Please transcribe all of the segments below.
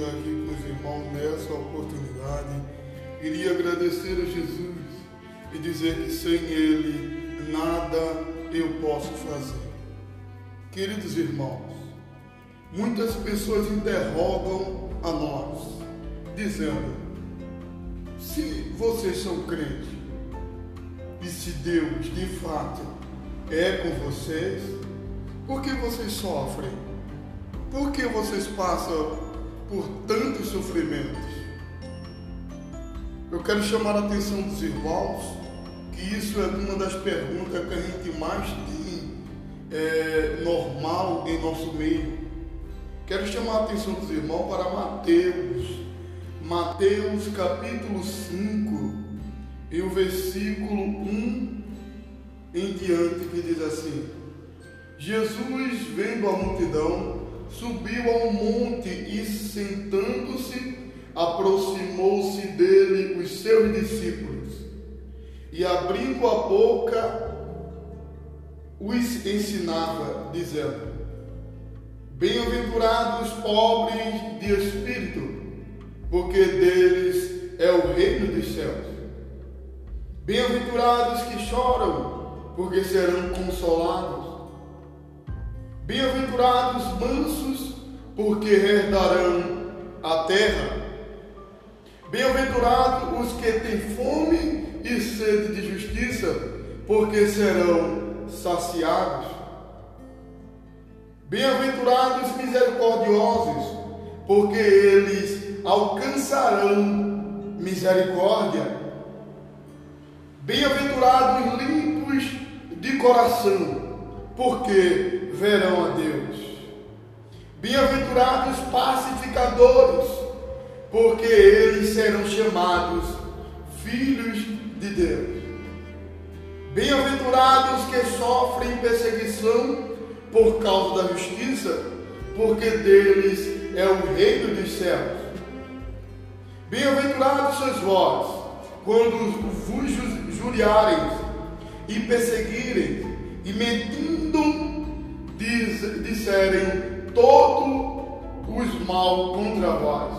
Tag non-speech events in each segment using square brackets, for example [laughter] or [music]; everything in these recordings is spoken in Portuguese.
estar aqui com os irmãos nessa oportunidade. Queria agradecer a Jesus e dizer que sem Ele nada eu posso fazer. Queridos irmãos, muitas pessoas interrogam a nós, dizendo: se vocês são crentes e se Deus de fato é com vocês, por que vocês sofrem? Por que vocês passam por tantos sofrimentos? Eu quero chamar a atenção dos irmãos que isso é uma das perguntas que a gente mais tem é, normal em nosso meio. Quero chamar a atenção dos irmãos para Mateus, Mateus capítulo 5, e o versículo 1 em diante, que diz assim: Jesus, vendo a multidão, subiu ao monte e, sentando-se, aproximou-se dele os seus discípulos e, abrindo a boca, os ensinava, dizendo: Bem-aventurados os pobres de espírito, porque deles é o reino dos céus. Bem-aventurados que choram, porque serão consolados. Bem-aventurados mansos, porque herdarão a terra. Bem-aventurados os que têm fome e sede de justiça, porque serão saciados. Bem-aventurados misericordiosos, porque eles alcançarão misericórdia. Bem-aventurados limpos de coração, porque verão a Deus. Bem-aventurados pacificadores, porque eles serão chamados filhos de Deus. Bem-aventurados que sofrem perseguição por causa da justiça, porque deles é o reino dos céus. Bem-aventurados sois vós, quando vos juriarem e perseguirem, e mentindo diz, disserem todo os mal contra vós,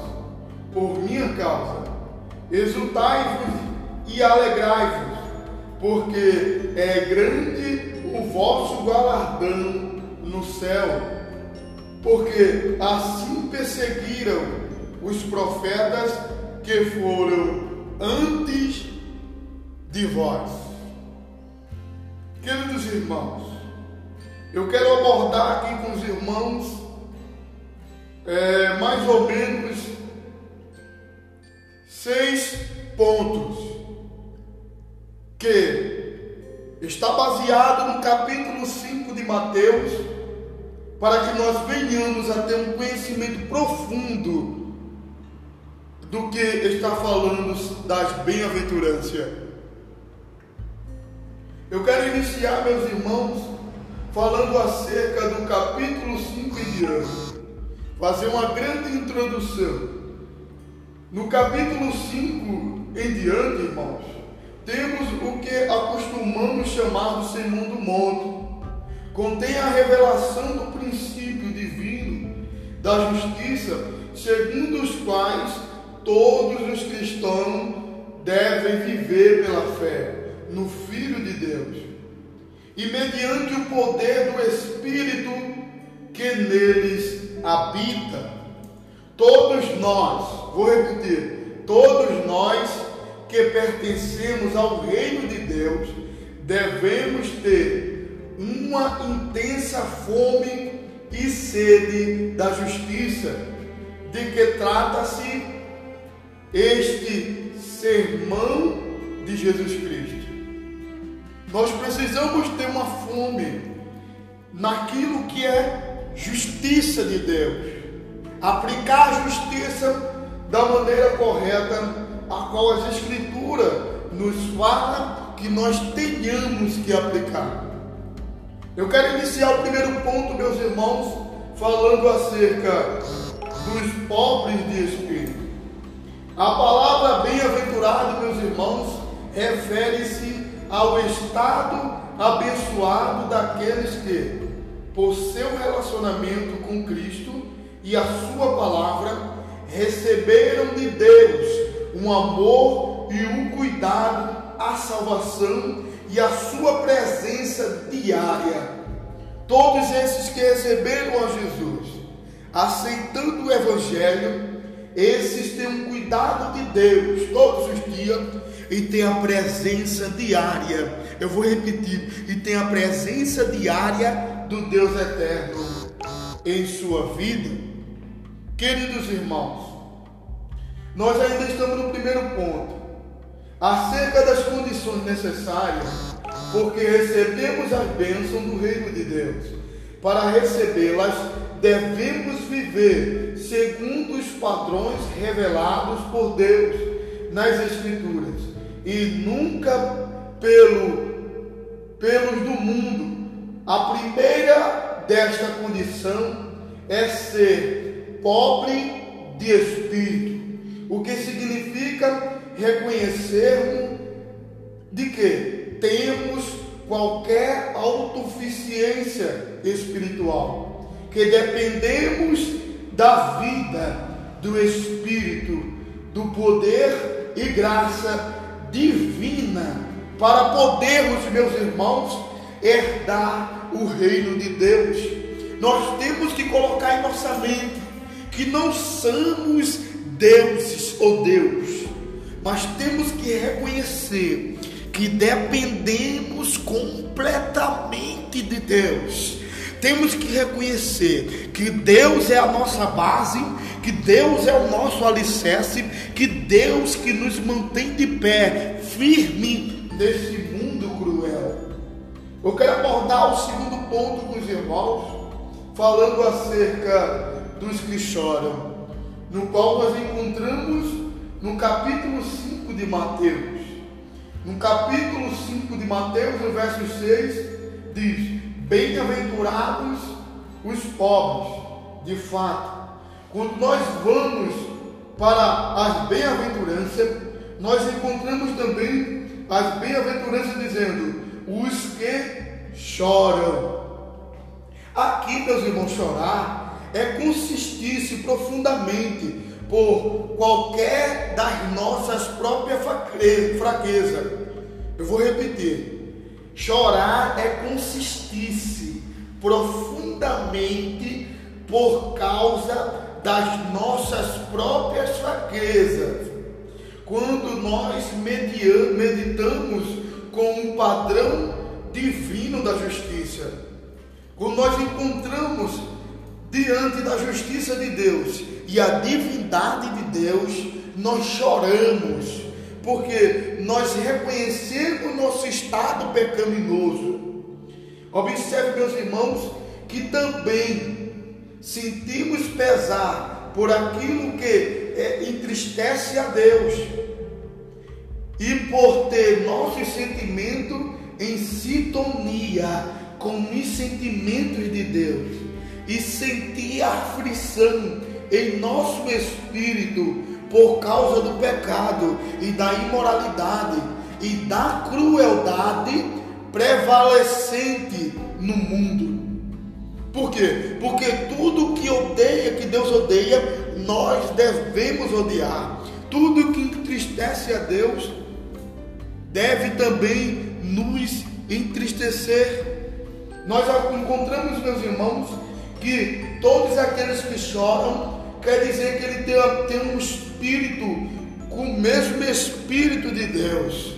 por minha causa. Exultai-vos e alegrai-vos, porque é grande o vosso galardão no céu, porque assim perseguiram os profetas que foram antes de vós. Queridos irmãos, eu quero abordar aqui com os irmãos é, mais ou menos seis pontos que está baseado no capítulo 5 de Mateus, para que nós venhamos a ter um conhecimento profundo do que está falando das bem-aventuranças. Eu quero iniciar, meus irmãos, falando acerca do capítulo 5 em diante. Fazer uma grande introdução. No capítulo 5 em diante, irmãos, temos o que acostumamos chamar de Sermão do Monte. Contém a revelação do princípio divino da justiça, segundo os quais todos os cristãos devem viver pela fé no Filho de Deus e mediante o poder do Espírito que neles habita. Todos nós, vou repetir, todos nós que pertencemos ao reino de Deus devemos ter uma intensa fome e sede da justiça, de que trata-se este sermão de Jesus Cristo. Nós precisamos ter uma fome naquilo que é justiça de Deus, aplicar a justiça da maneira correta, a qual as Escrituras nos fala que nós tenhamos que aplicar. Eu quero iniciar o primeiro ponto, meus irmãos, falando acerca dos pobres de espírito. A palavra bem-aventurado, meus irmãos, refere-se ao estado abençoado daqueles que, por seu relacionamento com Cristo e a sua palavra, receberam de Deus um amor e um cuidado à salvação e a sua presença diária. Todos esses que receberam a Jesus, aceitando o Evangelho, esses têm um cuidado de Deus todos os dias e têm a presença diária. Eu vou repetir: e tem a presença diária do Deus eterno em sua vida. Queridos irmãos, nós ainda estamos no primeiro ponto, acerca das condições necessárias, porque recebemos as bênçãos do reino de Deus. Para recebê-las, devemos viver segundo os padrões revelados por Deus nas Escrituras e nunca pelo pelos do mundo. A primeira desta condição é ser pobre de espírito, o que significa reconhecermos de que temos qualquer autossuficiência espiritual, que dependemos da vida, do Espírito, do poder e graça divina, para podermos, meus irmãos, herdar o reino de Deus. Nós temos que colocar em nossa mente que não somos deuses ou Deus, mas temos que reconhecer que dependemos completamente de Deus. Temos que reconhecer que Deus é a nossa base, que Deus é o nosso alicerce, que Deus que nos mantém de pé, firme nesse mundo cruel. Eu quero abordar o segundo ponto com os irmãos, falando acerca dos que choram, no qual nós encontramos no capítulo 5 de Mateus. No capítulo 5 de Mateus, no verso 6, diz: Bem-aventurados os pobres, de fato. Quando nós vamos para as bem-aventuranças, nós encontramos também as bem-aventuranças dizendo: os que choram. Aqui, meus irmãos, chorar é consistir-se profundamente por qualquer das nossas próprias fraquezas. Eu vou repetir: chorar é consistir-se profundamente por causa das nossas próprias fraquezas. Quando nós meditamos com um padrão divino da justiça, quando nós encontramos diante da justiça de Deus e a divindade de Deus, nós choramos, porque nós reconhecemos nosso estado pecaminoso. Observe, meus irmãos, que também sentimos pesar por aquilo que é, entristece a Deus e por ter nosso sentimento em sintonia com os sentimentos de Deus e sentir aflição em nosso espírito por causa do pecado e da imoralidade e da crueldade prevalecente no mundo. Por quê? Porque tudo que odeia, que Deus odeia, nós devemos odiar. Tudo que entristece a Deus deve também nos entristecer. Nós encontramos, meus irmãos, que todos aqueles que choram quer dizer que ele tem, tem um espírito com o mesmo espírito de Deus.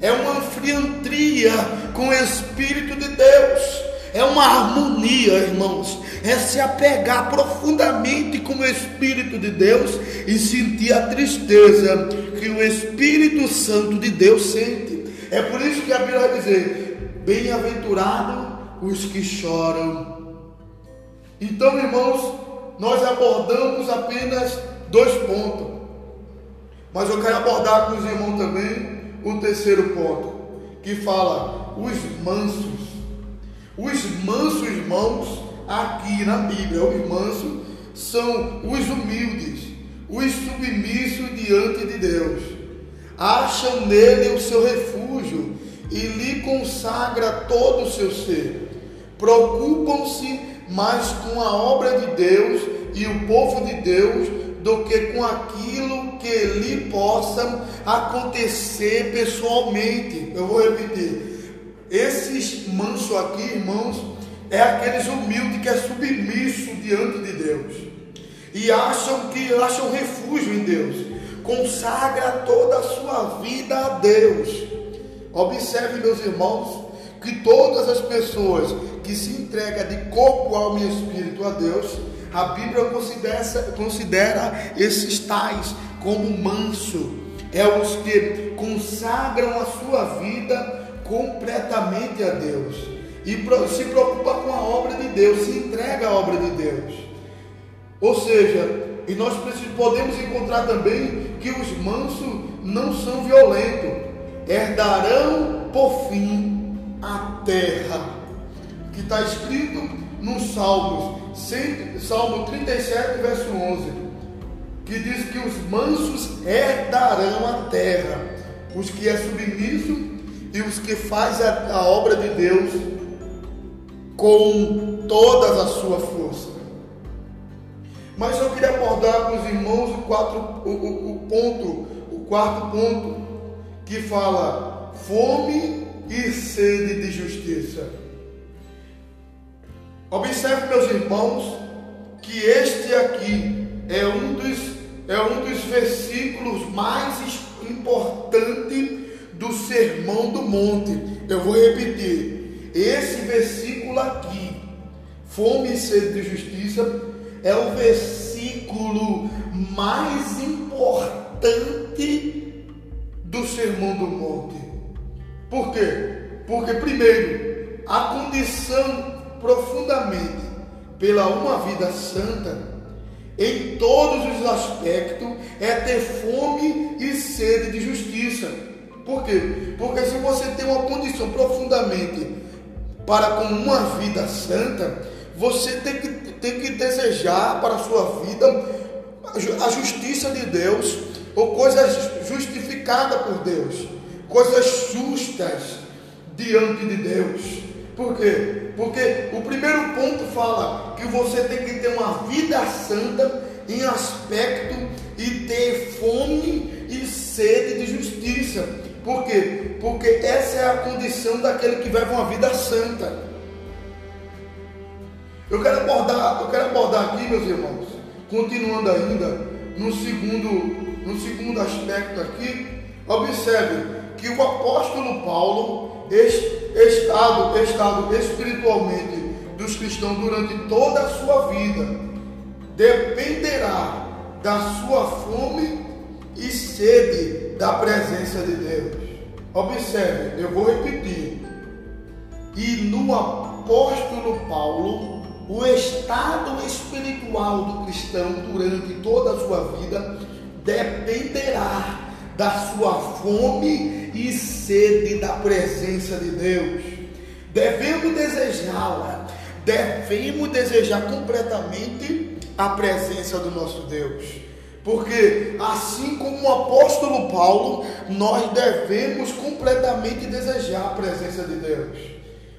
É uma anfiantria com o espírito de Deus. É uma harmonia, irmãos. É se apegar profundamente com o Espírito de Deus e sentir a tristeza que o Espírito Santo de Deus sente. É por isso que a Bíblia vai dizer: Bem-aventurado os que choram. Então, irmãos, nós abordamos apenas dois pontos. Mas eu quero abordar com os irmãos também o terceiro ponto, que fala os mansos. Os mansos irmãos, aqui na Bíblia, os mansos são os humildes, os submissos diante de Deus. Acham nele o seu refúgio e lhe consagra todo o seu ser. Preocupam-se mais com a obra de Deus e o povo de Deus do que com aquilo que lhe possa acontecer pessoalmente. Eu vou repetir. Esses mansos aqui, irmãos, é aqueles humildes que é submisso diante de Deus e acham que acham refúgio em Deus. Consagra toda a sua vida a Deus. Observe, meus irmãos, que todas as pessoas que se entregam de corpo, alma e espírito a Deus, a Bíblia considera, considera esses tais como manso. É os que consagram a sua vida completamente a Deus e se preocupa com a obra de Deus, se entrega à obra de Deus. Ou seja, e nós podemos encontrar também que os mansos não são violentos, herdarão por fim a terra. Que está escrito no Salmos Salmo 37, verso 11, que diz que os mansos herdarão a terra, os que é submisso e os que faz a, a obra de Deus com todas a sua força. Mas eu queria abordar com os irmãos o, quatro, o, o, o ponto, o quarto ponto, que fala fome e sede de justiça. Observe, meus irmãos, que este aqui é um dos, é um dos versículos mais importantes do Sermão do Monte. Eu vou repetir. Esse versículo aqui, fome e sede de justiça, é o versículo mais importante do Sermão do Monte. Por quê? Porque, primeiro, a condição profundamente pela uma vida santa, em todos os aspectos, é ter fome e sede de justiça. Por quê? Porque se você tem uma condição profundamente para com uma vida santa, você tem que, tem que desejar para a sua vida a justiça de Deus, ou coisas justificadas por Deus, coisas justas diante de Deus. Por quê? Porque o primeiro ponto fala que você tem que ter uma vida santa em aspecto e ter fome e sede de justiça. Por quê? Porque essa é a condição daquele que vive uma vida santa. Eu quero abordar, eu quero abordar aqui, meus irmãos, continuando ainda no segundo, no segundo aspecto aqui, observe que o apóstolo Paulo estado, estado espiritualmente dos cristãos durante toda a sua vida dependerá da sua fome e sede da presença de Deus. Observe, eu vou repetir. E no apóstolo Paulo, o estado espiritual do cristão durante toda a sua vida dependerá da sua fome e sede da presença de Deus. Devemos desejá-la, devemos desejar completamente a presença do nosso Deus. Porque assim como o apóstolo Paulo, nós devemos completamente desejar a presença de Deus.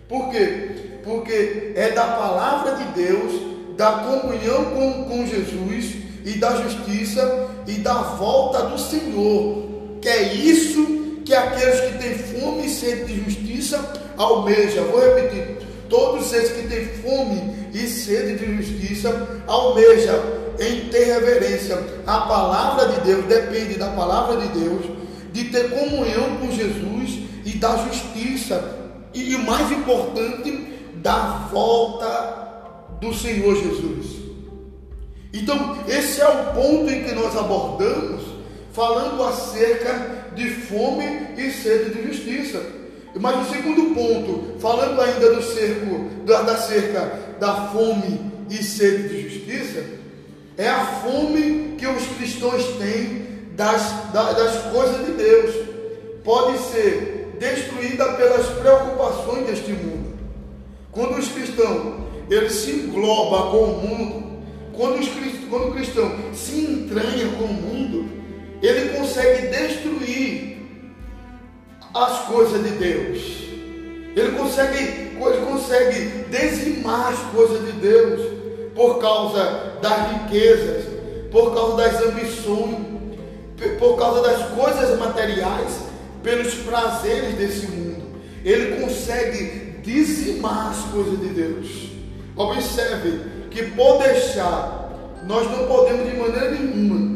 Por quê? Porque é da palavra de Deus, da comunhão com, com Jesus e da justiça e da volta do Senhor que é isso que aqueles que têm fome e sede de justiça almejam. Vou repetir: todos esses que têm fome e sede de justiça almejam em ter reverência. A palavra de Deus depende da palavra de Deus, de ter comunhão com Jesus e da justiça. E o mais importante, da volta do Senhor Jesus. Então, esse é o ponto em que nós abordamos falando acerca de fome e sede de justiça. Mas o segundo ponto, falando ainda do cerco, da, da cerca da fome e sede de justiça, é a fome que os cristãos têm das, das coisas de Deus. Pode ser destruída pelas preocupações deste mundo. Quando os cristãos ele se engloba com o mundo, quando, os, quando o cristão se entranha com o mundo, ele consegue destruir as coisas de Deus. Ele consegue, ele consegue dizimar as coisas de Deus por causa das riquezas, por causa das ambições, por causa das coisas materiais, pelos prazeres desse mundo. Ele consegue dizimar as coisas de Deus. Observe que por deixar, nós não podemos de maneira nenhuma,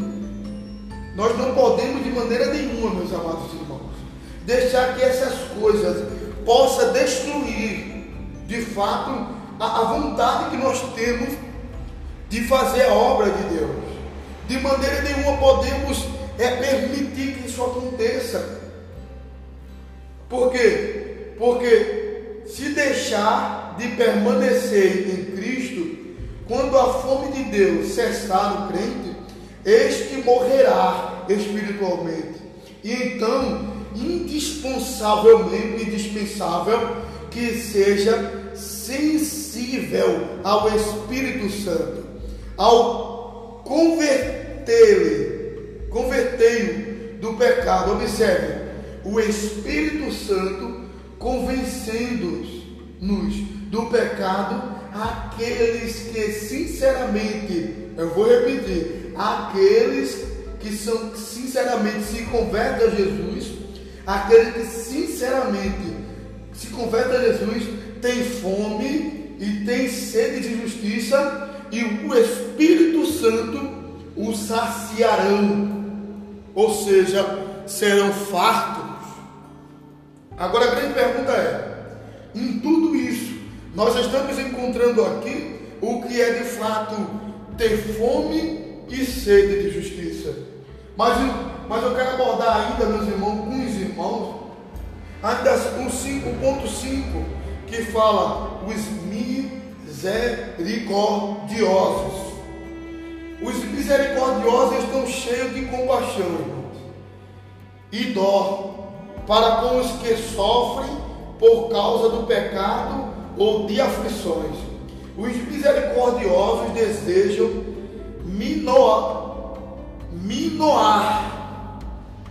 nós não podemos de maneira nenhuma, meus amados irmãos, deixar que essas coisas possam destruir, de fato, a, a vontade que nós temos de fazer a obra de Deus. De maneira nenhuma podemos é, permitir que isso aconteça. Por quê? Porque se deixar de permanecer em Cristo, quando a fome de Deus cessar no crente, este morrerá espiritualmente. E então, indispensavelmente, indispensável que seja sensível ao Espírito Santo, ao convertê-lo, convertê-lo do pecado. Observe, o Espírito Santo convencendo-nos do pecado aqueles que sinceramente, eu vou repetir, aqueles que são sinceramente se convertem a Jesus, aqueles que sinceramente se convertem a Jesus, tem fome e tem sede de justiça, e o Espírito Santo o saciarão, ou seja, serão fartos. Agora a grande pergunta é: em tudo isso, nós estamos encontrando aqui o que é de fato ter fome e sede de justiça. Mas, mas eu quero abordar ainda, meus irmãos, com os irmãos, ainda o 5.5 que fala os misericordiosos. Os misericordiosos estão cheios de compaixão, e dó para com os que sofrem por causa do pecado ou de aflições. Os misericordiosos desejam minoar, minoar,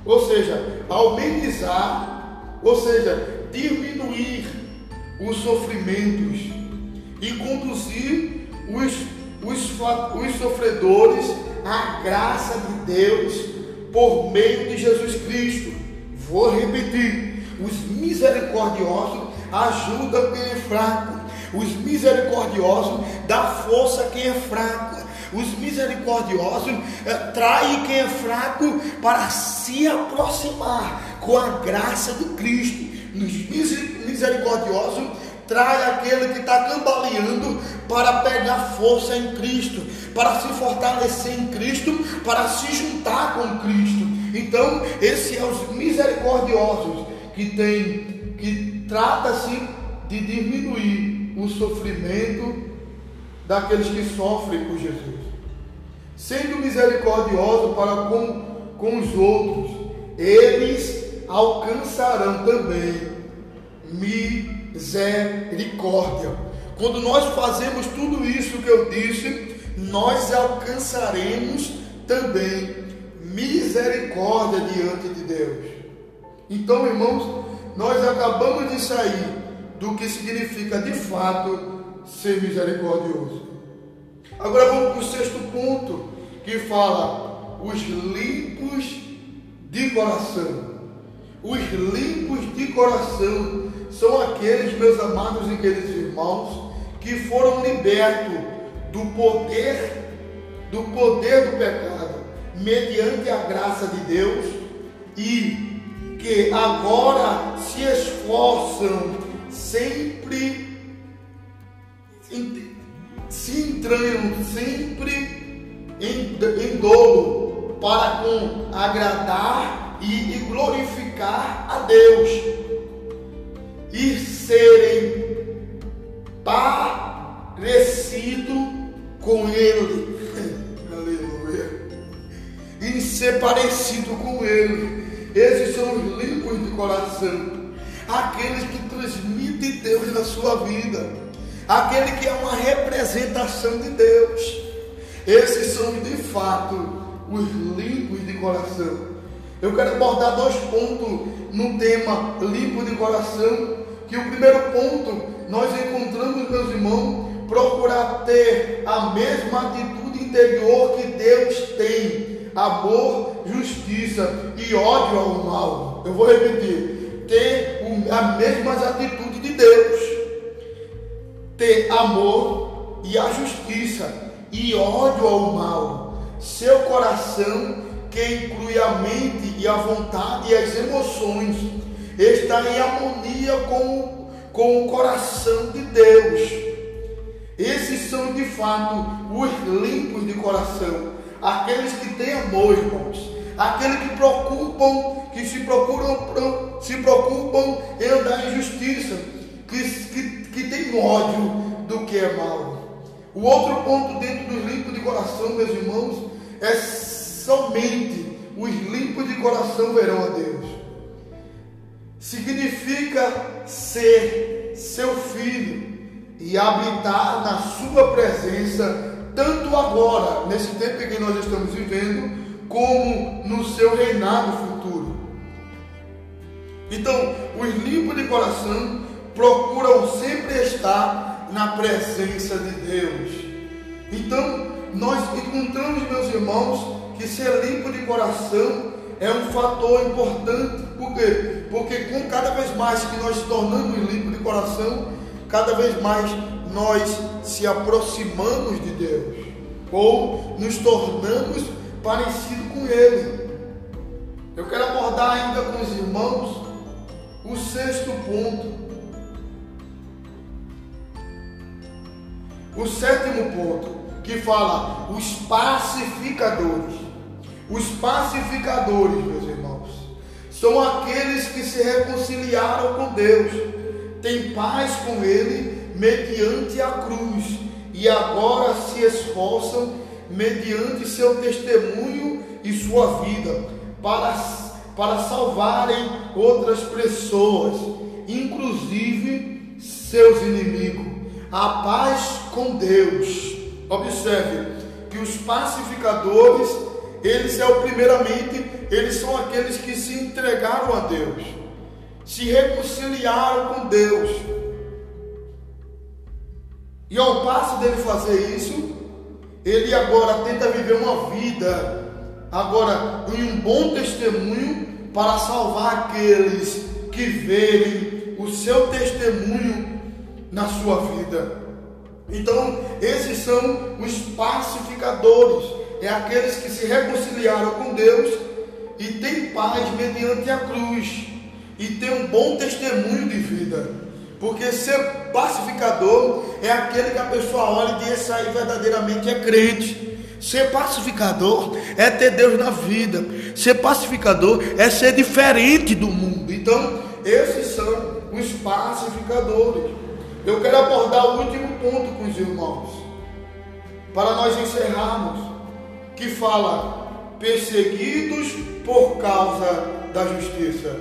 ou seja, amenizar, ou seja, diminuir os sofrimentos e conduzir os, os, os sofredores à graça de Deus por meio de Jesus Cristo. Vou repetir: os misericordiosos ajudam quem é fraco, os misericordiosos dão força a quem é fraco. Os misericordiosos eh, traem quem é fraco para se aproximar com a graça de Cristo misericordioso trai aquele que está cambaleando para pegar força em Cristo, para se fortalecer em Cristo, para se juntar com Cristo. Então, esse é os misericordiosos que tem, que trata-se de diminuir o sofrimento daqueles que sofrem por Jesus. Sendo misericordioso para com, com os outros, eles alcançarão também misericórdia. Quando nós fazemos tudo isso que eu disse, nós alcançaremos também misericórdia diante de Deus. Então, irmãos, nós acabamos de sair do que significa de fato ser misericordioso. Agora vamos para o sexto ponto, que fala os limpos de coração. Os limpos de coração são aqueles, meus amados e queridos irmãos, que foram libertos do poder do poder do pecado mediante a graça de Deus e que agora se esforçam sempre se entranham sempre em, em dolo para com agradar e, e glorificar a Deus e serem parecido com Ele. [laughs] Aleluia. E ser parecido com Ele. Esses são os limpos de coração. Aqueles que transmitem Deus na sua vida. Aquele que é uma representação de Deus. Esses são de fato os limpos de coração. Eu quero abordar dois pontos no tema limpo de coração que o primeiro ponto nós encontramos, meus irmãos, procurar ter a mesma atitude interior que Deus tem: amor, justiça e ódio ao mal. Eu vou repetir: ter as mesmas atitudes de Deus, ter amor e a justiça e ódio ao mal. Seu coração, que inclui a mente e a vontade e as emoções, está em harmonia com, com o coração de Deus. Esses são de fato os limpos de coração, aqueles que têm amor, irmãos, aqueles que preocupam, que se procuram, se preocupam em andar em justiça, que, que, que têm ódio do que é mal. O outro ponto dentro dos limpos de coração, meus irmãos, é somente os limpos de coração verão a Deus. Significa ser seu filho e habitar na sua presença, tanto agora, nesse tempo em que nós estamos vivendo, como no seu reinado futuro. Então, os limpos de coração procuram sempre estar na presença de Deus. Então, nós encontramos, meus irmãos, que ser limpo de coração é um fator importante. Por quê? Porque com cada vez mais que nós tornamos limpos de coração, cada vez mais nós se aproximamos de Deus ou nos tornamos parecidos com Ele. Eu quero abordar ainda com os irmãos o sexto ponto. O sétimo ponto, que fala os pacificadores. Os pacificadores, meus irmãos, são aqueles que se reconciliaram com Deus tem paz com ele mediante a cruz e agora se esforçam mediante seu testemunho e sua vida para, para salvarem outras pessoas, inclusive seus inimigos. A paz com Deus. Observe que os pacificadores, eles é o primeiramente, eles são aqueles que se entregaram a Deus se reconciliaram com Deus. E ao passo dele fazer isso, ele agora tenta viver uma vida, agora em um bom testemunho para salvar aqueles que verem o seu testemunho na sua vida. Então, esses são os pacificadores, é aqueles que se reconciliaram com Deus e têm paz mediante a cruz e ter um bom testemunho de vida. Porque ser pacificador é aquele que a pessoa olha e diz: aí verdadeiramente é crente. Ser pacificador é ter Deus na vida. Ser pacificador é ser diferente do mundo. Então, esses são os pacificadores. Eu quero abordar o último ponto com os irmãos, para nós encerrarmos, que fala perseguidos por causa da justiça.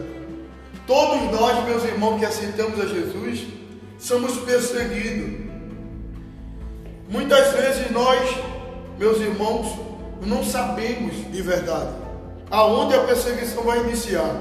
Todos nós, meus irmãos, que aceitamos a Jesus, somos perseguidos. Muitas vezes nós, meus irmãos, não sabemos de verdade aonde a perseguição vai iniciar,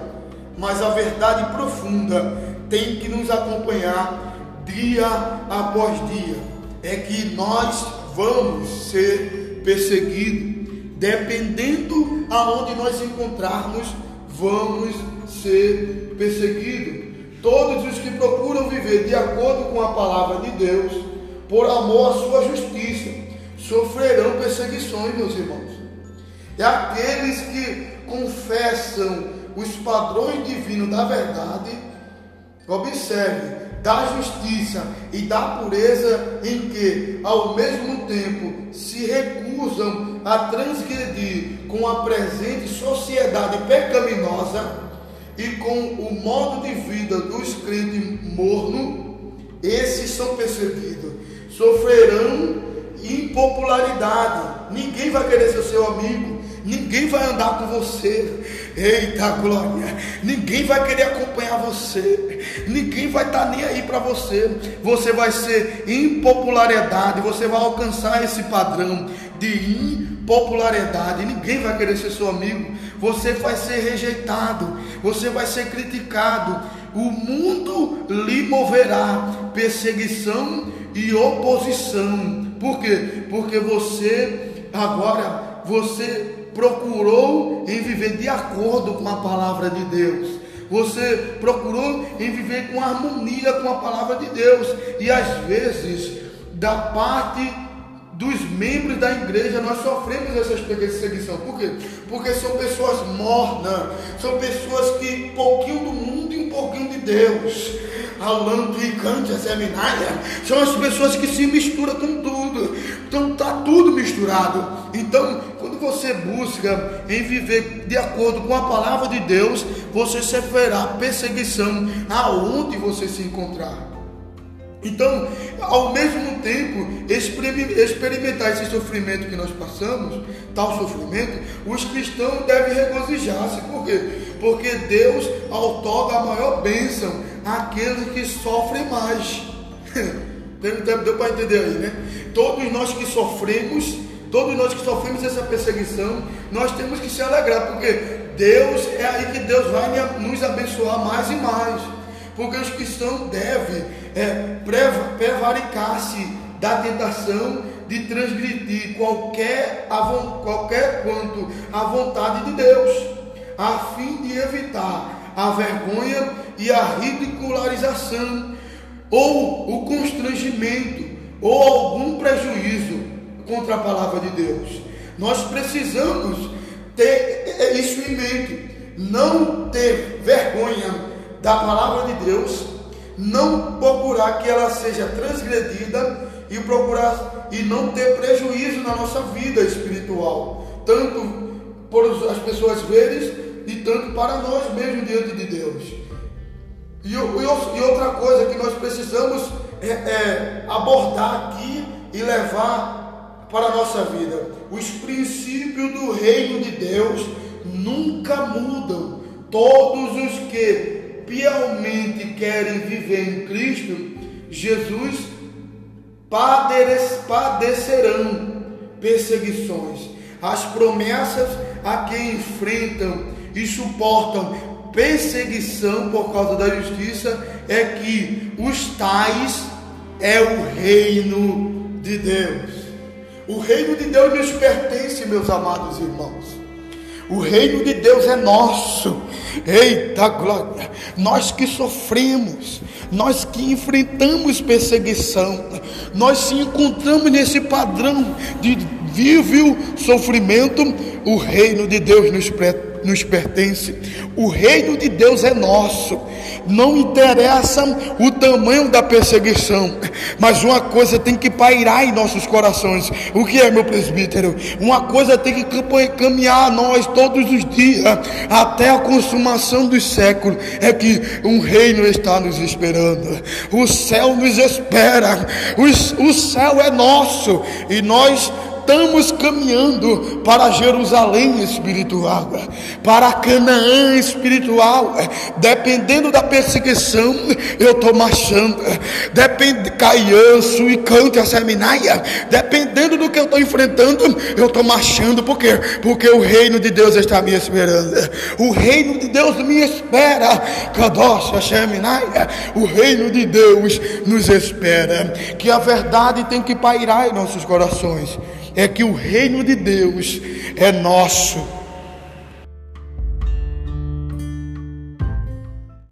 mas a verdade profunda tem que nos acompanhar dia após dia. É que nós vamos ser perseguidos, dependendo aonde nós encontrarmos, vamos ser perseguido. Todos os que procuram viver de acordo com a palavra de Deus, por amor à sua justiça, sofrerão perseguições, meus irmãos. É aqueles que confessam os padrões divinos da verdade, observe, da justiça e da pureza, em que, ao mesmo tempo, se recusam a transgredir com a presente sociedade pecaminosa e com o modo de vida dos crentes morno, esses são perseguidos, sofrerão impopularidade. Ninguém vai querer ser seu amigo, ninguém vai andar com você. Eita glória! Ninguém vai querer acompanhar você, ninguém vai estar nem aí para você. Você vai ser impopularidade, você vai alcançar esse padrão de impopularidade. Ninguém vai querer ser seu amigo, você vai ser rejeitado, você vai ser criticado, o mundo lhe moverá perseguição e oposição. Por quê? Porque você agora você procurou em viver de acordo com a palavra de Deus. Você procurou em viver com harmonia com a palavra de Deus. E às vezes, da parte dos membros da igreja, nós sofremos essa perseguição. Por quê? Porque são pessoas mornas, são pessoas que pouquinho do mundo e um pouquinho de Deus. Rolando e cante a seminária, são as pessoas que se misturam com tudo, então está tudo misturado. Então, você busca em viver de acordo com a palavra de Deus, você sofrerá perseguição aonde você se encontrar. Então, ao mesmo tempo, experimentar esse sofrimento que nós passamos, tal sofrimento, os cristãos devem regozijar-se. Por quê? Porque Deus outorga a maior bênção àqueles que sofrem mais. [laughs] Deu para entender aí, né? Todos nós que sofremos, todos nós que sofremos essa perseguição, nós temos que se alegrar, porque Deus é aí que Deus vai nos abençoar mais e mais. Porque os cristãos devem é, prevaricar-se da tentação de transgredir qualquer, qualquer quanto à vontade de Deus, a fim de evitar a vergonha e a ridicularização, ou o constrangimento, ou algum prejuízo contra a palavra de Deus. Nós precisamos ter isso em mente, não ter vergonha da palavra de Deus, não procurar que ela seja transgredida e procurar e não ter prejuízo na nossa vida espiritual, tanto por as pessoas verem e tanto para nós mesmos diante de Deus. E, e, outra coisa que nós precisamos é, é abordar aqui e levar para a nossa vida: os princípios do reino de Deus nunca mudam. Todos os que piamente querem viver em Cristo, Jesus padecerão perseguições. As promessas a quem enfrentam e suportam perseguição por causa da justiça é que os tais é o reino de Deus. O reino de Deus nos pertence, meus amados irmãos. O reino de Deus é nosso. Eita glória! Nós que sofremos, nós que enfrentamos perseguição, nós se encontramos nesse padrão de vivo sofrimento, o reino de Deus nos prepara nos pertence. O reino de Deus é nosso. Não interessa o tamanho da perseguição, mas uma coisa tem que pairar em nossos corações. O que é, meu presbítero? Uma coisa tem que caminhar a nós todos os dias, até a consumação dos séculos. É que um reino está nos esperando. O céu nos espera. O, o céu é nosso e nós estamos caminhando para Jerusalém espiritual, para Canaã espiritual. Dependendo da perseguição, eu estou marchando. Depende, caianço e cante a seminária. Dependendo do que eu estou enfrentando, eu estou marchando. Por quê? Porque o reino de Deus está me esperando. O reino de Deus me espera. Kadosh, a seminária. O reino de Deus nos espera. Que a verdade tem que pairar em nossos corações é que o reino de Deus é nosso